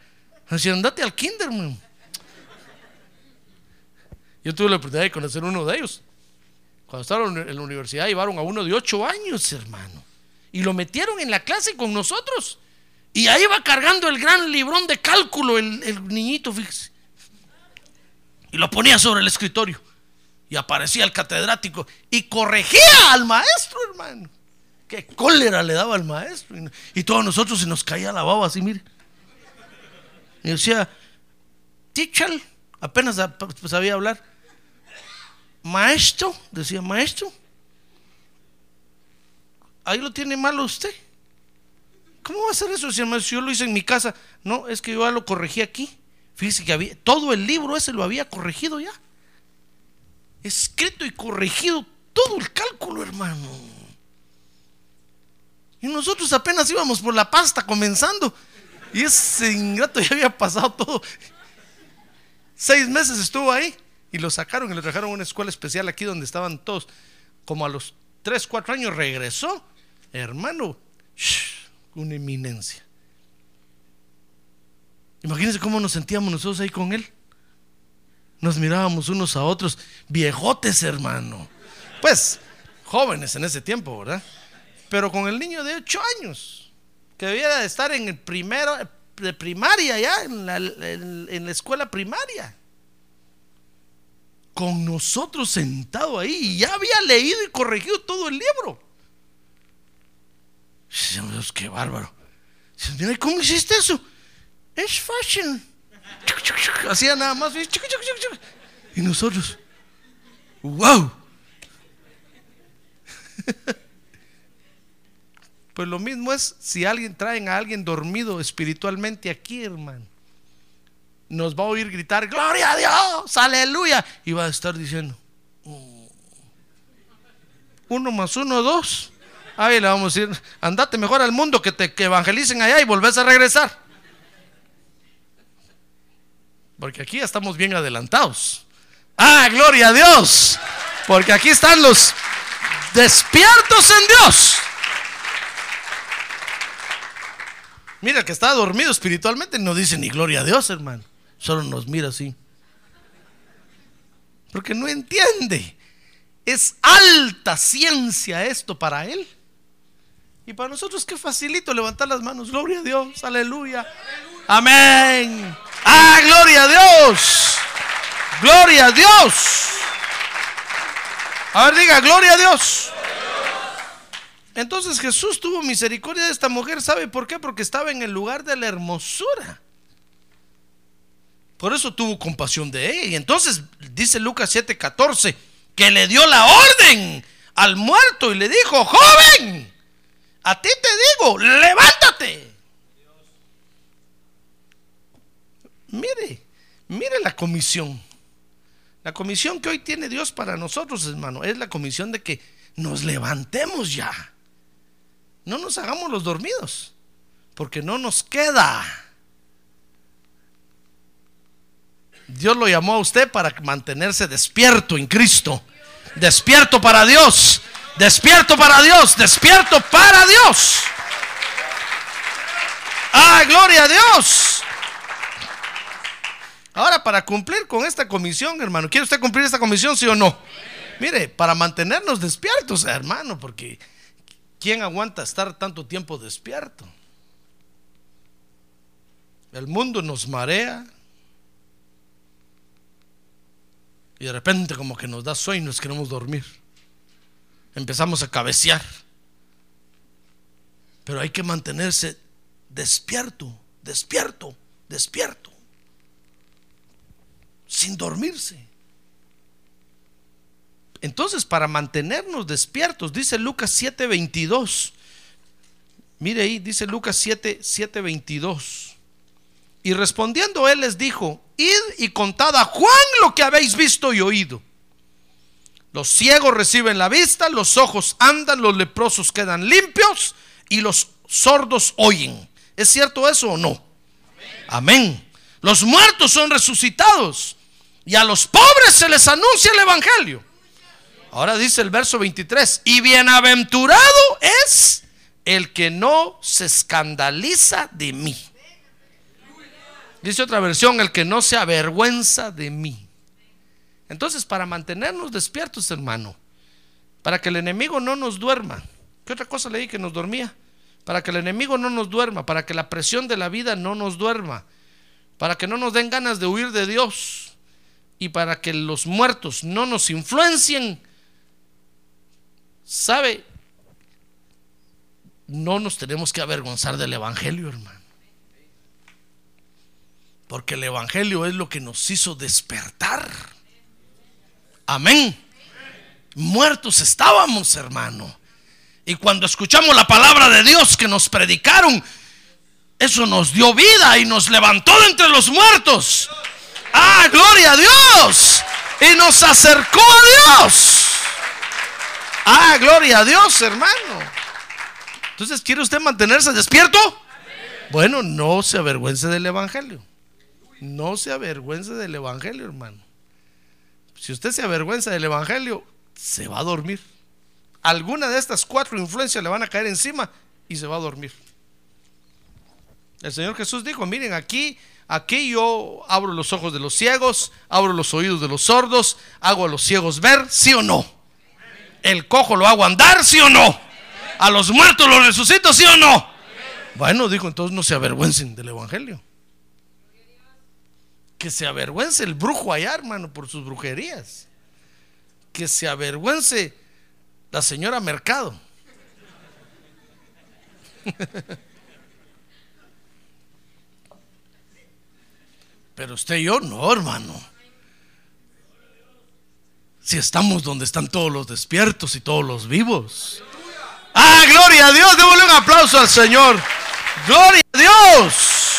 Así, andate al kinder, Yo tuve la oportunidad de conocer uno de ellos. Cuando estaban en la universidad, llevaron a uno de ocho años, hermano y lo metieron en la clase con nosotros. Y ahí va cargando el gran librón de cálculo el, niñito, fíjese. Y lo ponía sobre el escritorio. Y aparecía el catedrático y corregía al maestro, hermano. Qué cólera le daba al maestro. Y, todos nosotros se nos caía la baba así, mire. Y decía, teacher, apenas sabía hablar. Maestro, decía maestro, ahí lo tiene malo usted. ¿Cómo va a ser eso si yo lo hice en mi casa? No, es que yo ya lo corregí aquí. Fíjese que había, todo el libro ese lo había corregido ya. Escrito y corregido todo el cálculo, hermano. Y nosotros apenas íbamos por la pasta comenzando. Y ese ingrato ya había pasado todo. Seis meses estuvo ahí. Y lo sacaron y lo trajeron a una escuela especial aquí donde estaban todos. Como a los tres, cuatro años regresó hermano, una eminencia. Imagínense cómo nos sentíamos nosotros ahí con él. Nos mirábamos unos a otros, viejotes, hermano. Pues, jóvenes en ese tiempo, ¿verdad? Pero con el niño de ocho años, que debía de estar en el primero de primaria ya, en la, en la escuela primaria. Con nosotros sentado ahí, y ya había leído y corregido todo el libro. Dios, qué bárbaro. ¿cómo hiciste eso? Es fashion. Hacía nada más. Y nosotros, ¡Wow! Pues lo mismo es si alguien traen a alguien dormido espiritualmente aquí, hermano. Nos va a oír gritar, gloria a Dios, aleluya. Y va a estar diciendo, "Mm, uno más uno, dos. Ahí le vamos a decir, andate mejor al mundo que te evangelicen allá y volvés a regresar. Porque aquí ya estamos bien adelantados. Ah, gloria a Dios. Porque aquí están los despiertos en Dios. Mira, que está dormido espiritualmente no dice ni gloria a Dios, hermano. Solo nos mira así. Porque no entiende. Es alta ciencia esto para él. Y para nosotros qué facilito levantar las manos. Gloria a Dios. Aleluya. Amén. Ah, gloria a Dios. Gloria a Dios. A ver, diga, gloria a Dios. Entonces Jesús tuvo misericordia de esta mujer. ¿Sabe por qué? Porque estaba en el lugar de la hermosura. Por eso tuvo compasión de ella. Y entonces dice Lucas 7:14 que le dio la orden al muerto y le dijo, joven, a ti te digo, levántate. Mire, mire la comisión. La comisión que hoy tiene Dios para nosotros, hermano, es la comisión de que nos levantemos ya. No nos hagamos los dormidos, porque no nos queda. Dios lo llamó a usted para mantenerse despierto en Cristo. Despierto para Dios. Despierto para Dios. Despierto para Dios. Ah, gloria a Dios. Ahora, para cumplir con esta comisión, hermano, ¿quiere usted cumplir esta comisión, sí o no? Mire, para mantenernos despiertos, hermano, porque ¿quién aguanta estar tanto tiempo despierto? El mundo nos marea, Y de repente como que nos da sueño, nos queremos dormir. Empezamos a cabecear. Pero hay que mantenerse despierto, despierto, despierto. Sin dormirse. Entonces, para mantenernos despiertos, dice Lucas 7:22. Mire ahí, dice Lucas 7, 7:22. Y respondiendo él les dijo, id y contad a Juan lo que habéis visto y oído. Los ciegos reciben la vista, los ojos andan, los leprosos quedan limpios y los sordos oyen. ¿Es cierto eso o no? Amén. Los muertos son resucitados y a los pobres se les anuncia el Evangelio. Ahora dice el verso 23, y bienaventurado es el que no se escandaliza de mí. Dice otra versión, el que no se avergüenza de mí. Entonces, para mantenernos despiertos, hermano, para que el enemigo no nos duerma. ¿Qué otra cosa leí que nos dormía? Para que el enemigo no nos duerma, para que la presión de la vida no nos duerma, para que no nos den ganas de huir de Dios y para que los muertos no nos influencien. ¿Sabe? No nos tenemos que avergonzar del Evangelio, hermano. Porque el Evangelio es lo que nos hizo despertar. Amén. Muertos estábamos, hermano. Y cuando escuchamos la palabra de Dios que nos predicaron, eso nos dio vida y nos levantó de entre los muertos. Ah, gloria a Dios. Y nos acercó a Dios. Ah, gloria a Dios, hermano. Entonces, ¿quiere usted mantenerse despierto? Bueno, no se avergüence del Evangelio. No se avergüence del Evangelio, hermano. Si usted se avergüenza del Evangelio, se va a dormir. Alguna de estas cuatro influencias le van a caer encima y se va a dormir. El Señor Jesús dijo, miren, aquí, aquí yo abro los ojos de los ciegos, abro los oídos de los sordos, hago a los ciegos ver, sí o no. El cojo lo hago andar, sí o no. A los muertos los resucito, sí o no. Bueno, dijo, entonces no se avergüencen del Evangelio que se avergüence el brujo allá, hermano, por sus brujerías. Que se avergüence la señora Mercado. Pero usted y yo no, hermano. Si estamos donde están todos los despiertos y todos los vivos. Ah, gloria a Dios. Démosle un aplauso al Señor. Gloria a Dios.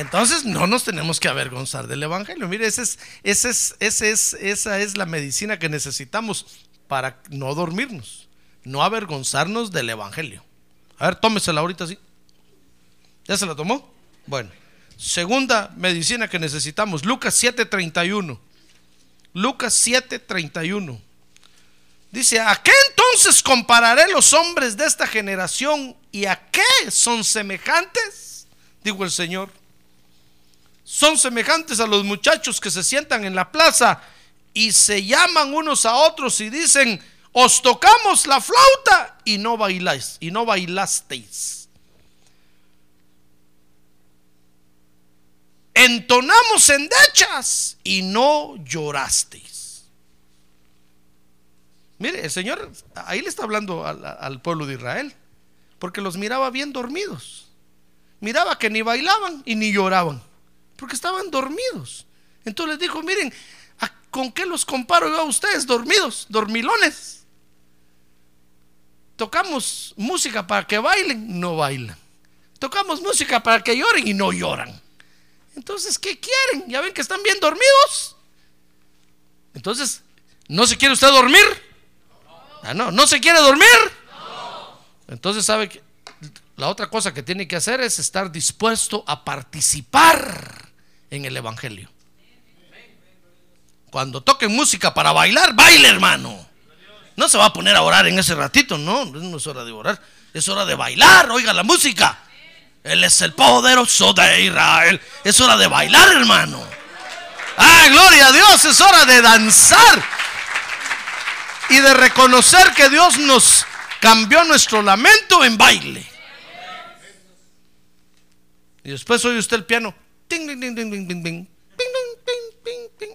Entonces no nos tenemos que avergonzar del Evangelio. Mire, es, es, es, esa es la medicina que necesitamos para no dormirnos, no avergonzarnos del Evangelio. A ver, tómesela ahorita sí. ¿Ya se la tomó? Bueno, segunda medicina que necesitamos, Lucas 7:31. Lucas 7:31. Dice, ¿a qué entonces compararé los hombres de esta generación y a qué son semejantes? Dijo el Señor. Son semejantes a los muchachos que se sientan en la plaza y se llaman unos a otros y dicen, os tocamos la flauta y no bailáis, y no bailasteis. Entonamos endechas y no llorasteis. Mire, el Señor ahí le está hablando al, al pueblo de Israel, porque los miraba bien dormidos. Miraba que ni bailaban y ni lloraban, porque estaban dormidos. Entonces les dijo, miren, ¿con qué los comparo yo a ustedes dormidos, dormilones? Tocamos música para que bailen, no bailan. Tocamos música para que lloren y no lloran. Entonces, ¿qué quieren? ¿Ya ven que están bien dormidos? Entonces, ¿no se quiere usted dormir? Ah, no, ¿no se quiere dormir? Entonces, ¿sabe que la otra cosa que tiene que hacer es estar dispuesto a participar en el Evangelio? Cuando toquen música para bailar, baile, hermano. No se va a poner a orar en ese ratito, no, no es hora de orar, es hora de bailar, oiga la música. Él es el poderoso de Israel. Es hora de bailar, hermano. Ah, gloria a Dios, es hora de danzar y de reconocer que Dios nos cambió nuestro lamento en baile. Y después oye usted el piano.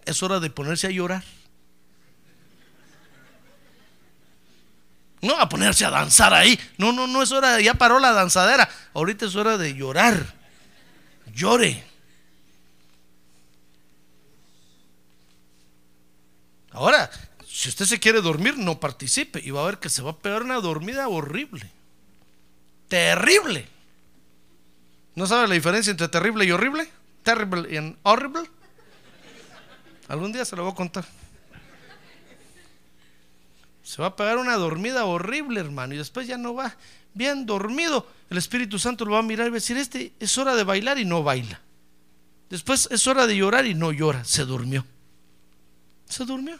Es hora de ponerse a llorar. No a ponerse a danzar ahí. No, no, no es hora de, ya paró la danzadera. Ahorita es hora de llorar. Llore. Ahora, si usted se quiere dormir, no participe y va a ver que se va a pegar una dormida horrible. Terrible. ¿No sabe la diferencia entre terrible y horrible? Terrible y horrible. Algún día se lo voy a contar. Se va a pegar una dormida horrible, hermano, y después ya no va bien dormido. El Espíritu Santo lo va a mirar y va a decir, este es hora de bailar y no baila. Después es hora de llorar y no llora, se durmió. Se durmió.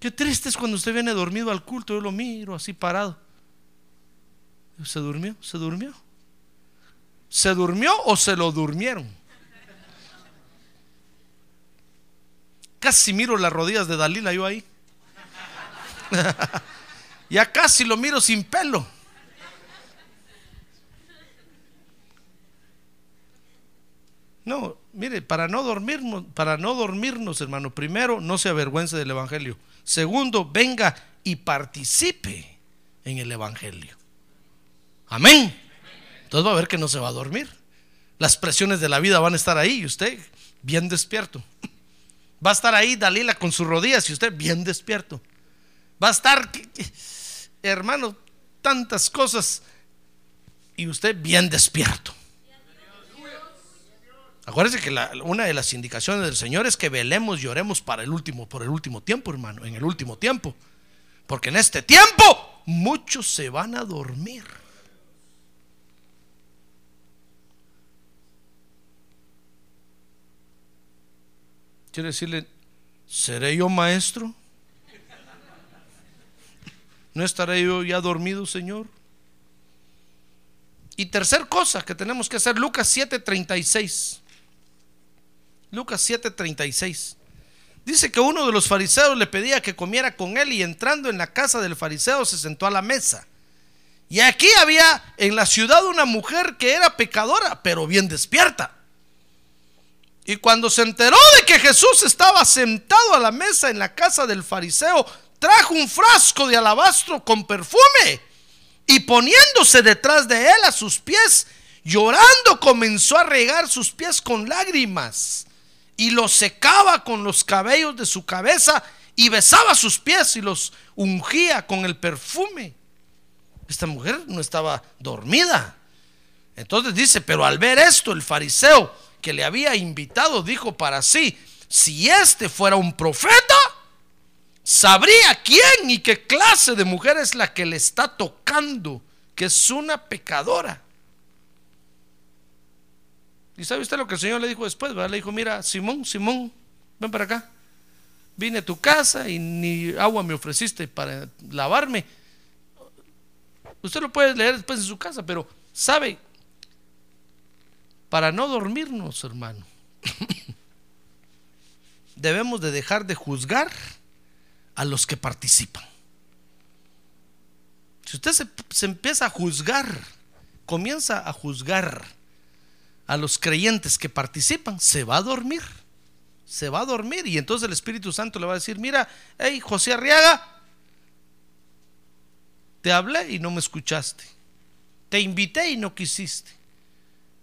Qué triste es cuando usted viene dormido al culto, yo lo miro así parado. Se durmió, se durmió. ¿Se durmió o se lo durmieron? Casi miro las rodillas de Dalila yo ahí. ya casi lo miro sin pelo. No, mire, para no dormirnos, para no dormirnos, hermano, primero, no se avergüence del evangelio. Segundo, venga y participe en el evangelio. Amén. Entonces va a ver que no se va a dormir. Las presiones de la vida van a estar ahí y usted bien despierto. Va a estar ahí Dalila con sus rodillas y usted bien despierto. Va a estar, hermano, tantas cosas y usted bien despierto. Acuérdense que una de las indicaciones del Señor es que velemos y oremos para el último, por el último tiempo, hermano, en el último tiempo. Porque en este tiempo muchos se van a dormir. Quiere decirle, ¿seré yo maestro? ¿No estaré yo ya dormido, Señor? Y tercer cosa que tenemos que hacer, Lucas 7:36. Lucas 7:36. Dice que uno de los fariseos le pedía que comiera con él y entrando en la casa del fariseo se sentó a la mesa. Y aquí había en la ciudad una mujer que era pecadora, pero bien despierta. Y cuando se enteró de que Jesús estaba sentado a la mesa en la casa del fariseo, trajo un frasco de alabastro con perfume y poniéndose detrás de él a sus pies, llorando comenzó a regar sus pies con lágrimas y los secaba con los cabellos de su cabeza y besaba sus pies y los ungía con el perfume. Esta mujer no estaba dormida. Entonces dice, pero al ver esto, el fariseo que le había invitado dijo para sí, si este fuera un profeta, sabría quién y qué clase de mujer es la que le está tocando, que es una pecadora. ¿Y sabe usted lo que el Señor le dijo después? Le dijo, mira, Simón, Simón, ven para acá. Vine a tu casa y ni agua me ofreciste para lavarme. Usted lo puede leer después en su casa, pero sabe, para no dormirnos, hermano, debemos de dejar de juzgar a los que participan. Si usted se, se empieza a juzgar, comienza a juzgar a los creyentes que participan, se va a dormir. Se va a dormir y entonces el Espíritu Santo le va a decir, mira, hey, José Arriaga, te hablé y no me escuchaste. Te invité y no quisiste.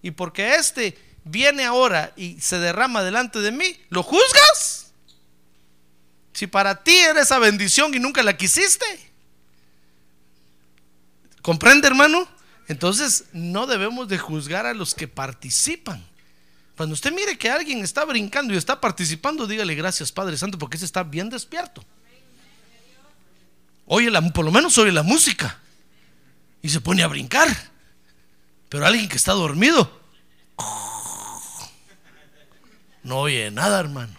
Y porque este viene ahora y se derrama delante de mí, ¿lo juzgas? Si para ti era esa bendición y nunca la quisiste. ¿Comprende, hermano? Entonces no debemos de juzgar a los que participan. Cuando usted mire que alguien está brincando y está participando, dígale gracias Padre Santo porque ese está bien despierto. Oye, por lo menos oye la música y se pone a brincar. Pero alguien que está dormido no oye nada, hermano.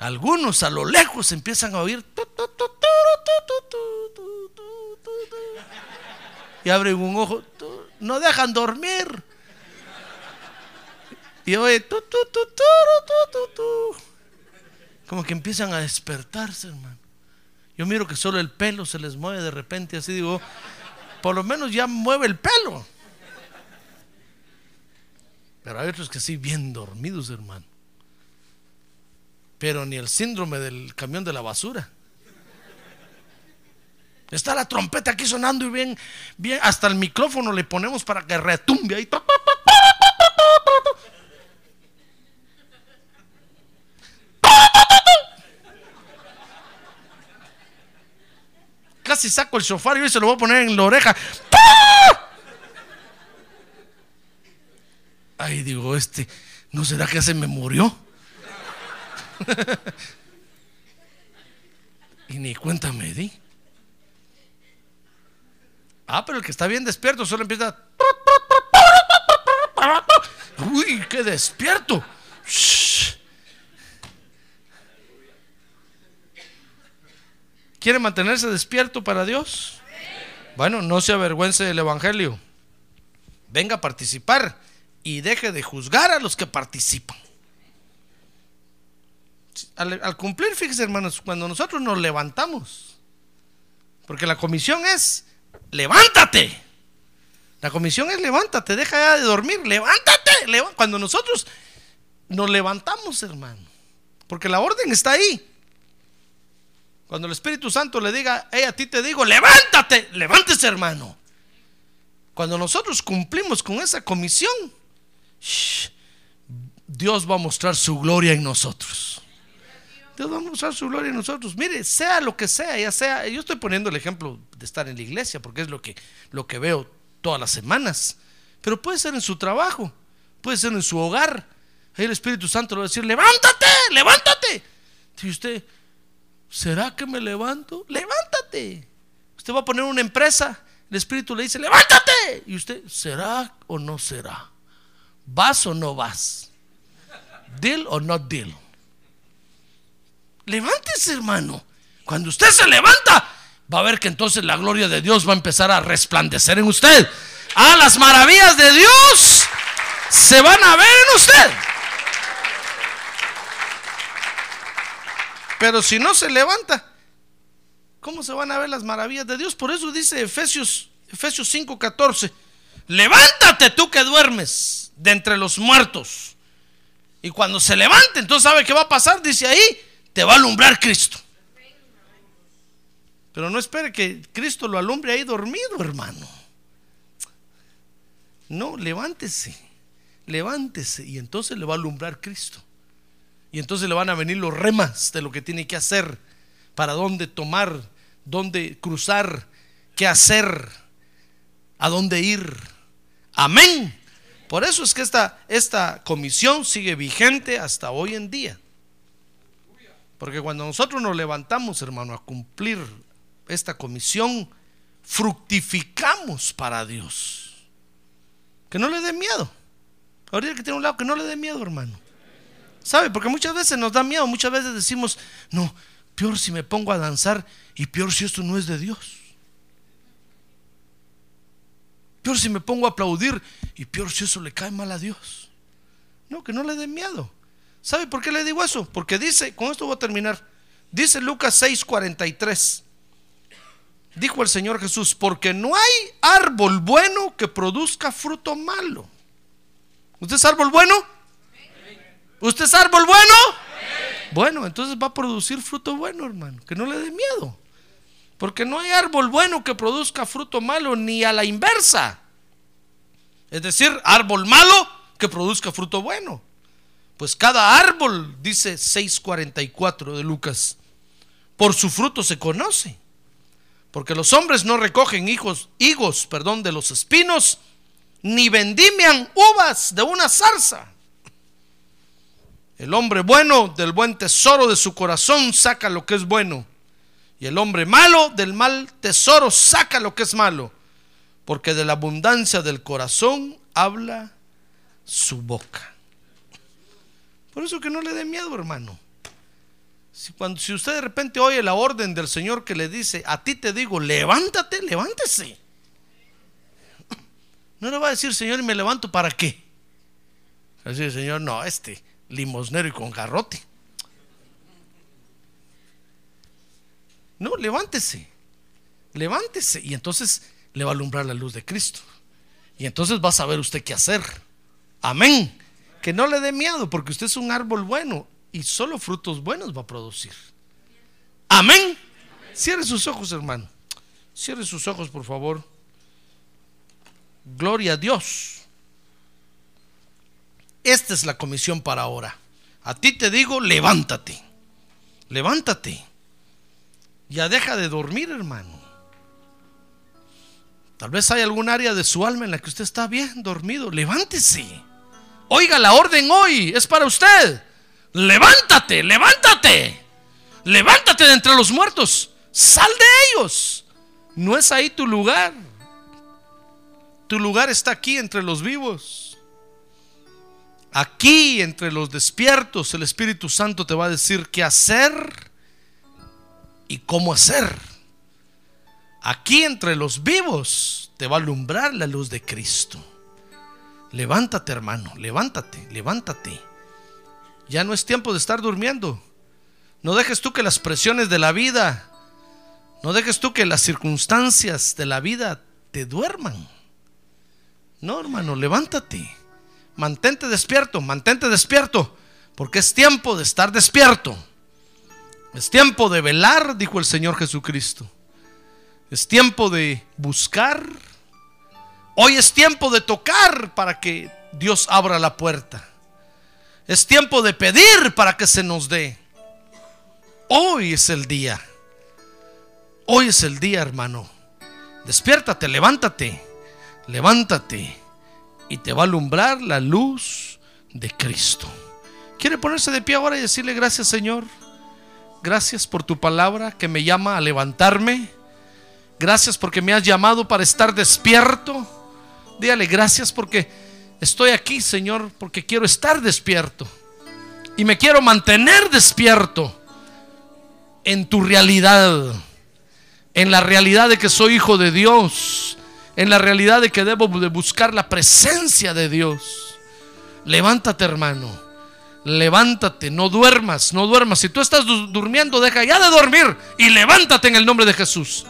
Algunos a lo lejos empiezan a oír y abren un ojo, no dejan dormir. Y oye, como que empiezan a despertarse, hermano. Yo miro que solo el pelo se les mueve de repente, así digo, por lo menos ya mueve el pelo. Pero hay otros que sí, bien dormidos, hermano. Pero ni el síndrome del camión de la basura. Está la trompeta aquí sonando y bien, bien, hasta el micrófono le ponemos para que retumbe ahí. Casi saco el sofá y se lo voy a poner en la oreja. Ay, digo, este, ¿no será que se me murió? y ni cuenta me di. Ah, pero el que está bien despierto solo empieza. Uy, qué despierto. ¿Quiere mantenerse despierto para Dios? Bueno, no se avergüence del Evangelio. Venga a participar y deje de juzgar a los que participan. Al, cumplir, fíjese hermanos, cuando nosotros nos levantamos, porque la comisión es levántate. La comisión es levántate, deja ya de dormir, levántate. Cuando nosotros nos levantamos, hermano, porque la orden está ahí. Cuando el Espíritu Santo le diga, hey, a ti te digo, levántate, levántese, hermano. Cuando nosotros cumplimos con esa comisión, Dios va a mostrar su gloria en nosotros. Dios va a mostrar su gloria en nosotros. Mire, sea lo que sea, ya sea, yo estoy poniendo el ejemplo de estar en la iglesia, porque es lo que, lo que veo todas las semanas. Pero puede ser en su trabajo, puede ser en su hogar. Ahí el Espíritu Santo le va a decir, levántate, levántate. Y usted, ¿será que me levanto? Levántate. Usted va a poner una empresa, el Espíritu le dice, levántate. Y usted, ¿será o no será? ¿Vas o no vas? ¿Deal o no deal? Levántese, hermano. Cuando usted se levanta, va a ver que entonces la gloria de Dios va a empezar a resplandecer en usted. Ah, las maravillas de Dios se van a ver en usted. Pero si no se levanta, ¿cómo se van a ver las maravillas de Dios? Por eso dice Efesios, Efesios 5:14, levántate tú que duermes de entre los muertos. Y cuando se levante, entonces sabe qué va a pasar, dice ahí, te va a alumbrar Cristo. Pero no espere que Cristo lo alumbre ahí dormido, hermano. No, levántese, levántese y entonces le va a alumbrar Cristo. Y entonces le van a venir los remas de lo que tiene que hacer, para dónde tomar, dónde cruzar, qué hacer, a dónde ir. Amén. Por eso es que esta, esta comisión sigue vigente hasta hoy en día. Porque cuando nosotros nos levantamos, hermano, a cumplir esta comisión, fructificamos para Dios. Que no le dé miedo. Ahorita que tiene un lado, que no le dé miedo, hermano. ¿Sabe? Porque muchas veces nos da miedo, muchas veces decimos, no, peor si me pongo a danzar y peor si esto no es de Dios. Peor si me pongo a aplaudir y peor si eso le cae mal a Dios. No, que no le dé miedo. ¿Sabe por qué le digo eso? Porque dice, con esto voy a terminar, dice Lucas 6:43. Dijo el Señor Jesús, porque no hay árbol bueno que produzca fruto malo. ¿Usted es árbol bueno? ¿Usted es árbol bueno? Bueno, entonces va a producir fruto bueno, hermano. Que no le dé miedo. Porque no hay árbol bueno que produzca fruto malo, ni a la inversa. Es decir, árbol malo que produzca fruto bueno. Pues cada árbol, dice 6.44 de Lucas, por su fruto se conoce. Porque los hombres no recogen hijos, higos, perdón, de los espinos, ni vendimian uvas de una zarza. El hombre bueno del buen tesoro de su corazón saca lo que es bueno. Y el hombre malo del mal tesoro saca lo que es malo. Porque de la abundancia del corazón habla su boca. Por eso que no le dé miedo, hermano. Si, cuando, si usted de repente oye la orden del Señor que le dice, a ti te digo, levántate, levántese. No le va a decir, Señor, y me levanto para qué. Así, Señor, no, este, limosnero y con garrote. No, levántese, levántese. Y entonces le va a alumbrar la luz de Cristo. Y entonces va a saber usted qué hacer. Amén. Que no le dé miedo porque usted es un árbol bueno y solo frutos buenos va a producir. Amén. Cierre sus ojos, hermano. Cierre sus ojos, por favor. Gloria a Dios. Esta es la comisión para ahora. A ti te digo, levántate. Levántate. Ya deja de dormir, hermano. Tal vez hay algún área de su alma en la que usted está bien dormido. Levántese. Oiga la orden hoy. Es para usted. Levántate, levántate. Levántate de entre los muertos. Sal de ellos. No es ahí tu lugar. Tu lugar está aquí entre los vivos. Aquí entre los despiertos el Espíritu Santo te va a decir qué hacer y cómo hacer. Aquí entre los vivos te va a alumbrar la luz de Cristo. Levántate hermano, levántate, levántate. Ya no es tiempo de estar durmiendo. No dejes tú que las presiones de la vida, no dejes tú que las circunstancias de la vida te duerman. No, hermano, levántate. Mantente despierto, mantente despierto, porque es tiempo de estar despierto. Es tiempo de velar, dijo el Señor Jesucristo. Es tiempo de buscar. Hoy es tiempo de tocar para que Dios abra la puerta. Es tiempo de pedir para que se nos dé. Hoy es el día. Hoy es el día, hermano. Despiértate, levántate. Levántate y te va a alumbrar la luz de Cristo. ¿Quiere ponerse de pie ahora y decirle gracias Señor? Gracias por tu palabra que me llama a levantarme. Gracias porque me has llamado para estar despierto. Dígale gracias porque estoy aquí, Señor, porque quiero estar despierto. Y me quiero mantener despierto en tu realidad. En la realidad de que soy hijo de Dios en la realidad de que debo de buscar la presencia de Dios. Levántate, hermano. Levántate, no duermas, no duermas. Si tú estás durmiendo, deja ya de dormir y levántate en el nombre de Jesús.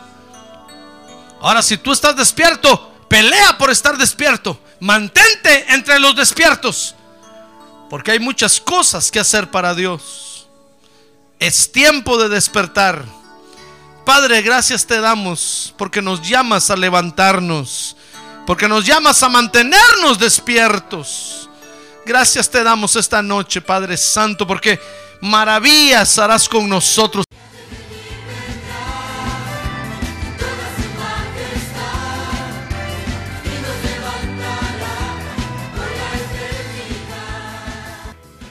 Ahora, si tú estás despierto, pelea por estar despierto. Mantente entre los despiertos. Porque hay muchas cosas que hacer para Dios. Es tiempo de despertar. Padre, gracias te damos porque nos llamas a levantarnos, porque nos llamas a mantenernos despiertos. Gracias te damos esta noche, Padre Santo, porque maravillas harás con nosotros.